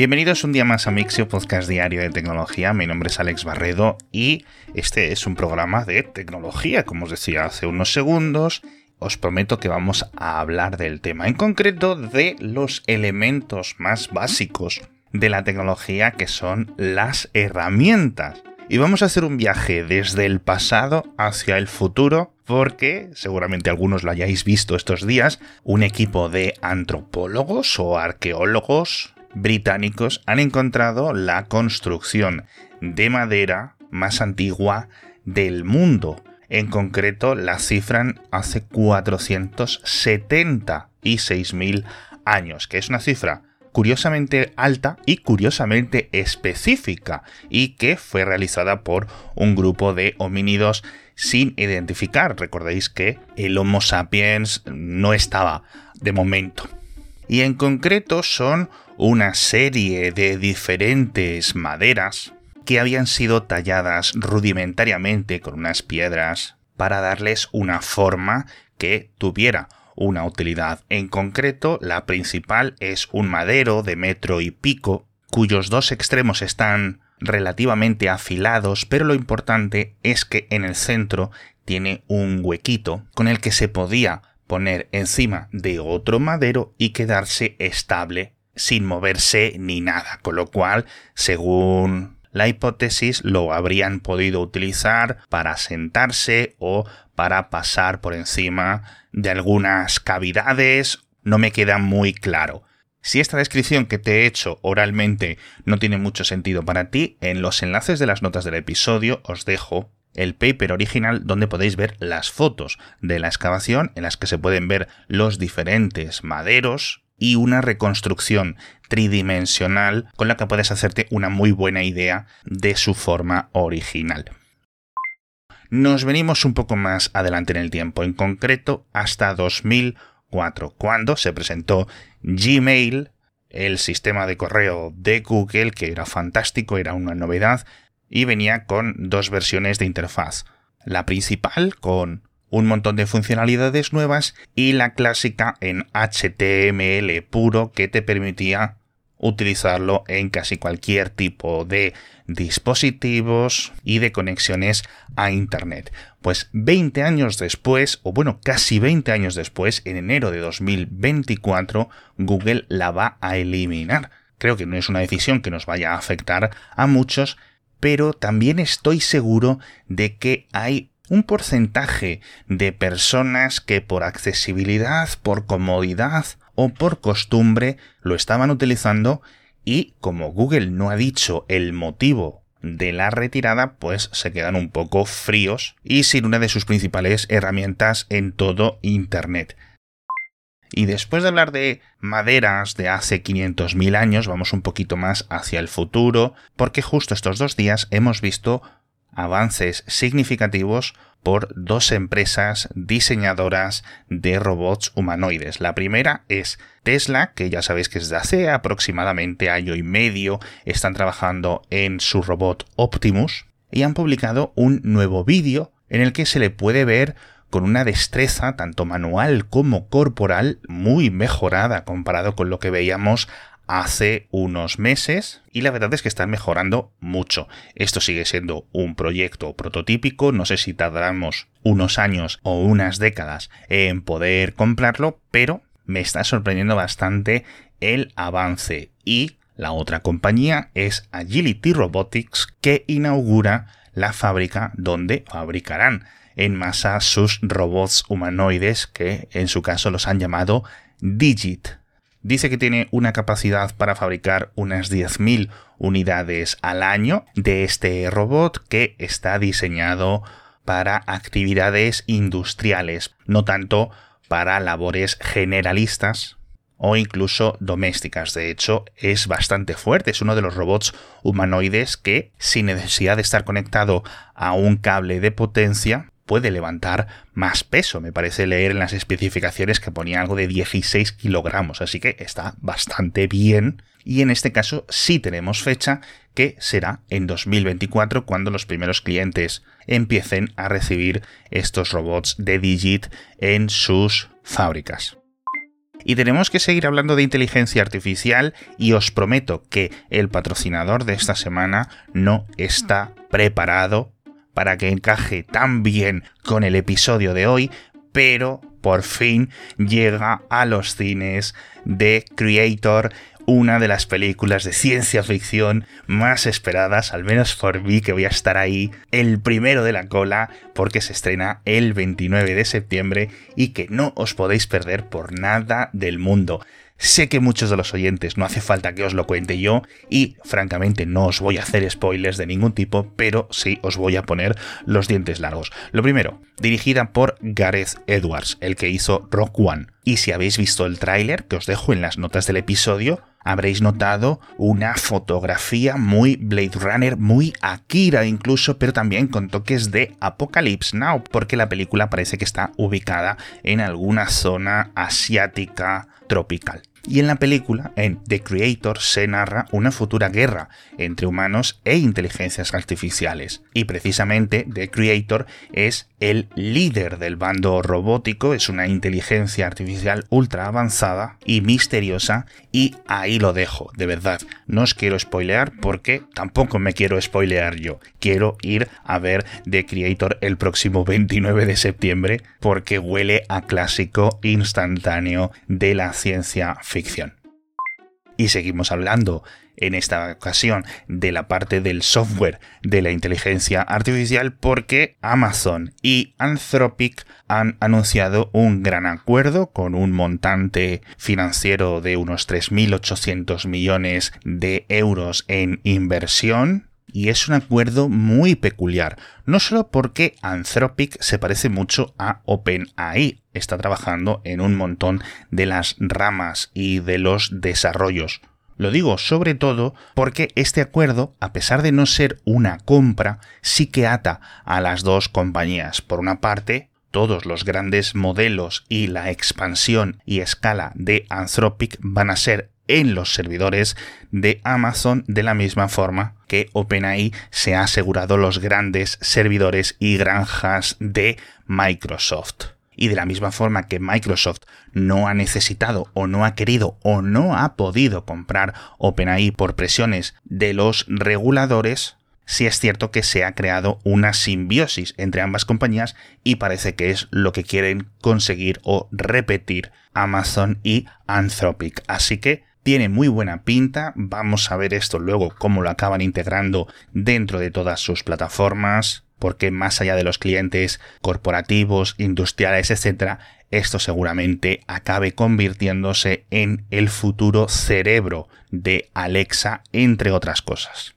Bienvenidos un día más a Mixio Podcast Diario de Tecnología. Mi nombre es Alex Barredo y este es un programa de tecnología, como os decía hace unos segundos. Os prometo que vamos a hablar del tema, en concreto de los elementos más básicos de la tecnología que son las herramientas. Y vamos a hacer un viaje desde el pasado hacia el futuro porque, seguramente algunos lo hayáis visto estos días, un equipo de antropólogos o arqueólogos británicos han encontrado la construcción de madera más antigua del mundo. En concreto, la cifran hace 476.000 años, que es una cifra curiosamente alta y curiosamente específica, y que fue realizada por un grupo de homínidos sin identificar. Recordéis que el Homo sapiens no estaba de momento. Y en concreto son una serie de diferentes maderas que habían sido talladas rudimentariamente con unas piedras para darles una forma que tuviera una utilidad. En concreto, la principal es un madero de metro y pico, cuyos dos extremos están relativamente afilados, pero lo importante es que en el centro tiene un huequito con el que se podía poner encima de otro madero y quedarse estable sin moverse ni nada, con lo cual, según la hipótesis, lo habrían podido utilizar para sentarse o para pasar por encima de algunas cavidades, no me queda muy claro. Si esta descripción que te he hecho oralmente no tiene mucho sentido para ti, en los enlaces de las notas del episodio os dejo el paper original donde podéis ver las fotos de la excavación en las que se pueden ver los diferentes maderos y una reconstrucción tridimensional con la que puedes hacerte una muy buena idea de su forma original. Nos venimos un poco más adelante en el tiempo, en concreto hasta 2004, cuando se presentó Gmail, el sistema de correo de Google, que era fantástico, era una novedad, y venía con dos versiones de interfaz. La principal con un montón de funcionalidades nuevas y la clásica en HTML puro que te permitía utilizarlo en casi cualquier tipo de dispositivos y de conexiones a Internet. Pues 20 años después, o bueno, casi 20 años después, en enero de 2024, Google la va a eliminar. Creo que no es una decisión que nos vaya a afectar a muchos, pero también estoy seguro de que hay un porcentaje de personas que por accesibilidad, por comodidad o por costumbre lo estaban utilizando y como Google no ha dicho el motivo de la retirada, pues se quedan un poco fríos y sin una de sus principales herramientas en todo Internet. Y después de hablar de maderas de hace 500.000 años, vamos un poquito más hacia el futuro, porque justo estos dos días hemos visto avances significativos por dos empresas diseñadoras de robots humanoides. La primera es Tesla, que ya sabéis que desde hace aproximadamente año y medio están trabajando en su robot Optimus y han publicado un nuevo vídeo en el que se le puede ver con una destreza tanto manual como corporal muy mejorada comparado con lo que veíamos hace unos meses y la verdad es que están mejorando mucho. Esto sigue siendo un proyecto prototípico, no sé si tardamos unos años o unas décadas en poder comprarlo, pero me está sorprendiendo bastante el avance y la otra compañía es Agility Robotics que inaugura la fábrica donde fabricarán en masa sus robots humanoides que en su caso los han llamado Digit. Dice que tiene una capacidad para fabricar unas 10.000 unidades al año de este robot que está diseñado para actividades industriales, no tanto para labores generalistas o incluso domésticas. De hecho, es bastante fuerte. Es uno de los robots humanoides que, sin necesidad de estar conectado a un cable de potencia, puede levantar más peso. Me parece leer en las especificaciones que ponía algo de 16 kilogramos, así que está bastante bien. Y en este caso sí tenemos fecha que será en 2024 cuando los primeros clientes empiecen a recibir estos robots de Digit en sus fábricas. Y tenemos que seguir hablando de inteligencia artificial y os prometo que el patrocinador de esta semana no está preparado para que encaje tan bien con el episodio de hoy, pero por fin llega a los cines de Creator una de las películas de ciencia ficción más esperadas, al menos por mí, que voy a estar ahí el primero de la cola, porque se estrena el 29 de septiembre y que no os podéis perder por nada del mundo. Sé que muchos de los oyentes no hace falta que os lo cuente yo y francamente no os voy a hacer spoilers de ningún tipo, pero sí os voy a poner los dientes largos. Lo primero, dirigida por Gareth Edwards, el que hizo Rock One. Y si habéis visto el tráiler, que os dejo en las notas del episodio, habréis notado una fotografía muy Blade Runner, muy Akira incluso, pero también con toques de Apocalypse Now, porque la película parece que está ubicada en alguna zona asiática tropical. Y en la película, en The Creator, se narra una futura guerra entre humanos e inteligencias artificiales. Y precisamente The Creator es el líder del bando robótico, es una inteligencia artificial ultra avanzada y misteriosa. Y ahí lo dejo, de verdad. No os quiero spoilear porque tampoco me quiero spoilear yo. Quiero ir a ver The Creator el próximo 29 de septiembre porque huele a clásico instantáneo de la ciencia ficción. Y seguimos hablando en esta ocasión de la parte del software de la inteligencia artificial porque Amazon y Anthropic han anunciado un gran acuerdo con un montante financiero de unos 3.800 millones de euros en inversión y es un acuerdo muy peculiar, no solo porque Anthropic se parece mucho a OpenAI, está trabajando en un montón de las ramas y de los desarrollos. Lo digo sobre todo porque este acuerdo, a pesar de no ser una compra, sí que ata a las dos compañías. Por una parte, todos los grandes modelos y la expansión y escala de Anthropic van a ser en los servidores de Amazon de la misma forma que OpenAI se ha asegurado los grandes servidores y granjas de Microsoft. Y de la misma forma que Microsoft no ha necesitado o no ha querido o no ha podido comprar OpenAI por presiones de los reguladores, sí es cierto que se ha creado una simbiosis entre ambas compañías y parece que es lo que quieren conseguir o repetir Amazon y Anthropic. Así que tiene muy buena pinta, vamos a ver esto luego cómo lo acaban integrando dentro de todas sus plataformas, porque más allá de los clientes corporativos, industriales, etc., esto seguramente acabe convirtiéndose en el futuro cerebro de Alexa, entre otras cosas.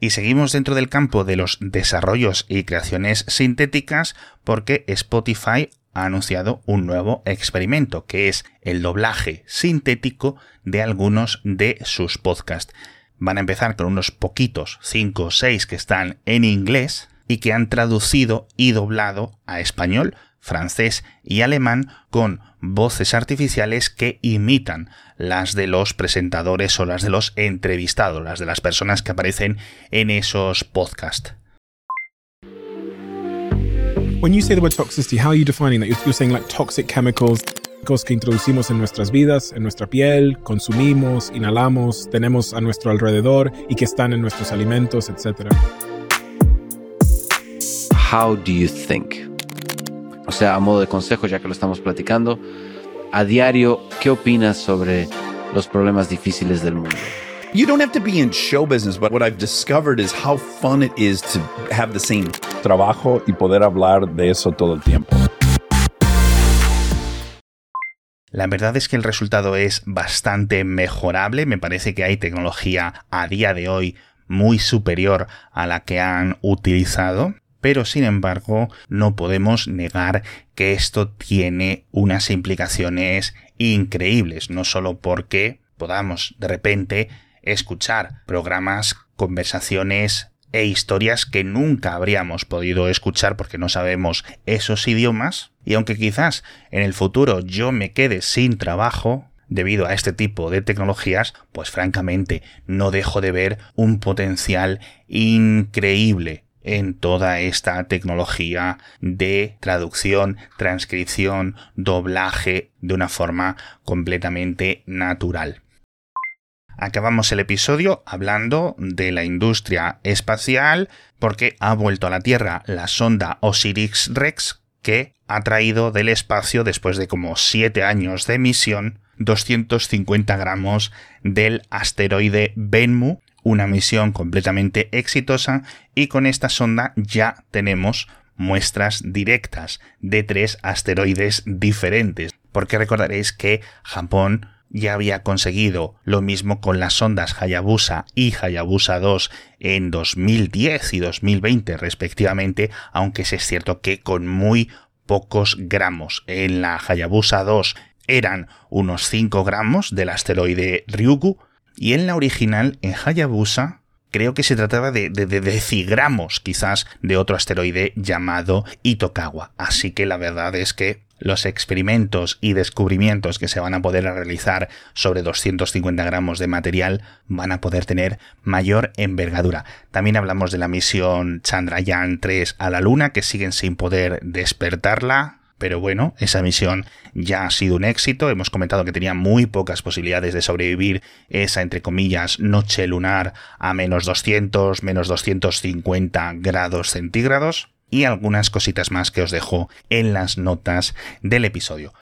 Y seguimos dentro del campo de los desarrollos y creaciones sintéticas porque Spotify ha anunciado un nuevo experimento, que es el doblaje sintético de algunos de sus podcasts. Van a empezar con unos poquitos, 5 o 6 que están en inglés y que han traducido y doblado a español, francés y alemán con voces artificiales que imitan las de los presentadores o las de los entrevistados, las de las personas que aparecen en esos podcasts. When you say the word toxicity, how are you defining that? You're, you're saying like toxic chemicals, chemicals que introducimos en nuestras vidas, en nuestra piel, consumimos, inhalamos, tenemos a nuestro alrededor y que están en nuestros alimentos, etc. How do you think? O sea, a modo de consejo, ya que lo estamos platicando, a diario, ¿qué opinas sobre los problemas difíciles del mundo? You don't have to be in show business, but what I've discovered is how fun it is to have the trabajo y poder hablar de eso todo el tiempo. La verdad es que el resultado es bastante mejorable. Me parece que hay tecnología a día de hoy muy superior a la que han utilizado. Pero sin embargo, no podemos negar que esto tiene unas implicaciones increíbles, no solo porque podamos de repente escuchar programas, conversaciones e historias que nunca habríamos podido escuchar porque no sabemos esos idiomas. Y aunque quizás en el futuro yo me quede sin trabajo debido a este tipo de tecnologías, pues francamente no dejo de ver un potencial increíble en toda esta tecnología de traducción, transcripción, doblaje de una forma completamente natural. Acabamos el episodio hablando de la industria espacial porque ha vuelto a la Tierra la sonda Osiris Rex que ha traído del espacio después de como 7 años de misión 250 gramos del asteroide Benmu, una misión completamente exitosa y con esta sonda ya tenemos muestras directas de tres asteroides diferentes, porque recordaréis que Japón ya había conseguido lo mismo con las sondas Hayabusa y Hayabusa 2 en 2010 y 2020 respectivamente, aunque es cierto que con muy pocos gramos. En la Hayabusa 2 eran unos 5 gramos del asteroide Ryugu y en la original, en Hayabusa, creo que se trataba de, de, de, decigramos quizás de otro asteroide llamado Itokawa. Así que la verdad es que los experimentos y descubrimientos que se van a poder realizar sobre 250 gramos de material van a poder tener mayor envergadura. También hablamos de la misión Chandrayaan 3 a la Luna, que siguen sin poder despertarla. Pero bueno, esa misión ya ha sido un éxito. Hemos comentado que tenía muy pocas posibilidades de sobrevivir esa, entre comillas, noche lunar a menos 200, menos 250 grados centígrados y algunas cositas más que os dejo en las notas del episodio.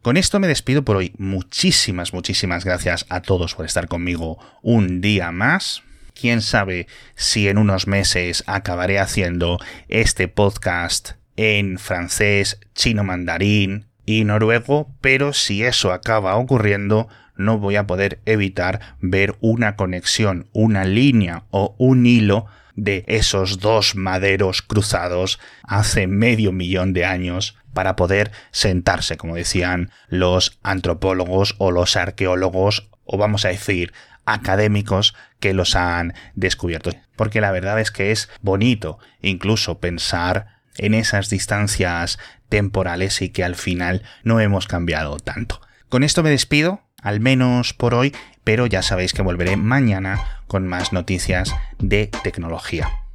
Con esto me despido por hoy. Muchísimas, muchísimas gracias a todos por estar conmigo un día más. Quién sabe si en unos meses acabaré haciendo este podcast en francés, chino mandarín y noruego, pero si eso acaba ocurriendo, no voy a poder evitar ver una conexión, una línea o un hilo de esos dos maderos cruzados hace medio millón de años para poder sentarse, como decían los antropólogos o los arqueólogos, o vamos a decir, académicos que los han descubierto. Porque la verdad es que es bonito incluso pensar en esas distancias temporales y que al final no hemos cambiado tanto. Con esto me despido, al menos por hoy, pero ya sabéis que volveré mañana con más noticias de tecnología.